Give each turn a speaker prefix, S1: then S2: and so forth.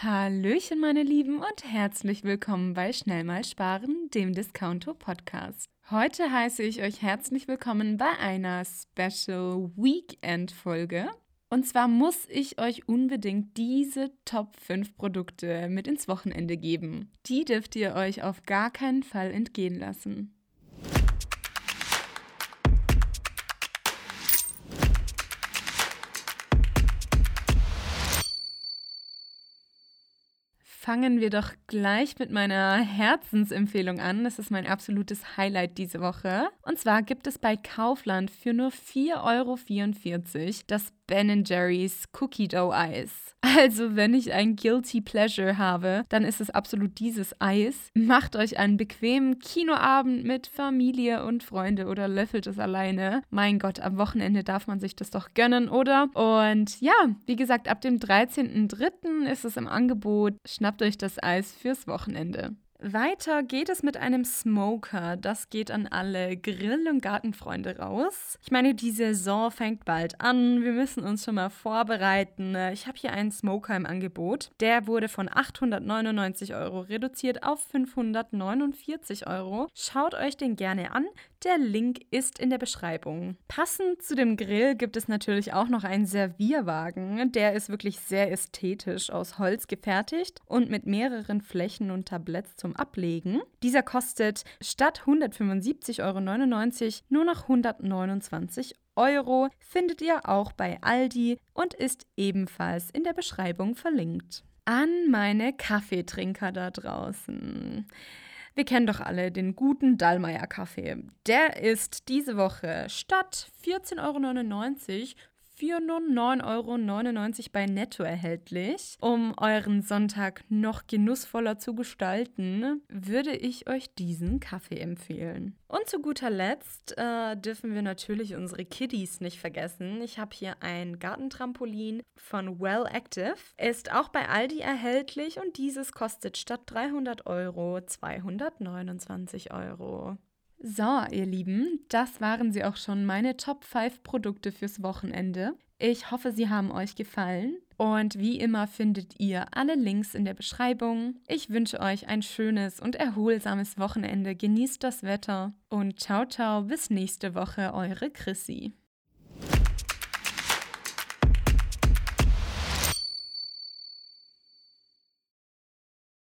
S1: Hallöchen, meine Lieben, und herzlich willkommen bei Schnell mal sparen, dem Discounto Podcast. Heute heiße ich euch herzlich willkommen bei einer Special Weekend Folge. Und zwar muss ich euch unbedingt diese Top 5 Produkte mit ins Wochenende geben. Die dürft ihr euch auf gar keinen Fall entgehen lassen. Fangen wir doch gleich mit meiner Herzensempfehlung an. Das ist mein absolutes Highlight diese Woche. Und zwar gibt es bei Kaufland für nur 4,44 Euro das Ben Jerry's Cookie Dough Eis. Also, wenn ich ein Guilty Pleasure habe, dann ist es absolut dieses Eis. Macht euch einen bequemen Kinoabend mit Familie und Freunde oder löffelt es alleine. Mein Gott, am Wochenende darf man sich das doch gönnen, oder? Und ja, wie gesagt, ab dem 13.03. ist es im Angebot. Schnappt euch das Eis fürs Wochenende. Weiter geht es mit einem Smoker. Das geht an alle Grill- und Gartenfreunde raus. Ich meine, die Saison fängt bald an. Wir müssen uns schon mal vorbereiten. Ich habe hier einen Smoker im Angebot. Der wurde von 899 Euro reduziert auf 549 Euro. Schaut euch den gerne an. Der Link ist in der Beschreibung. Passend zu dem Grill gibt es natürlich auch noch einen Servierwagen. Der ist wirklich sehr ästhetisch aus Holz gefertigt und mit mehreren Flächen und Tabletts zum Ablegen. Dieser kostet statt 175,99 Euro nur noch 129 Euro. Findet ihr auch bei Aldi und ist ebenfalls in der Beschreibung verlinkt. An meine Kaffeetrinker da draußen. Wir kennen doch alle den guten Dallmayr Kaffee. Der ist diese Woche statt 14,99 Euro für nur 9,99 Euro bei Netto erhältlich. Um euren Sonntag noch genussvoller zu gestalten, würde ich euch diesen Kaffee empfehlen. Und zu guter Letzt äh, dürfen wir natürlich unsere Kiddies nicht vergessen. Ich habe hier ein Gartentrampolin von Well Active. Ist auch bei Aldi erhältlich und dieses kostet statt 300 Euro 229 Euro. So, ihr Lieben, das waren sie auch schon, meine Top 5 Produkte fürs Wochenende. Ich hoffe, sie haben euch gefallen. Und wie immer findet ihr alle Links in der Beschreibung. Ich wünsche euch ein schönes und erholsames Wochenende. Genießt das Wetter und ciao, ciao, bis nächste Woche, eure Chrissy.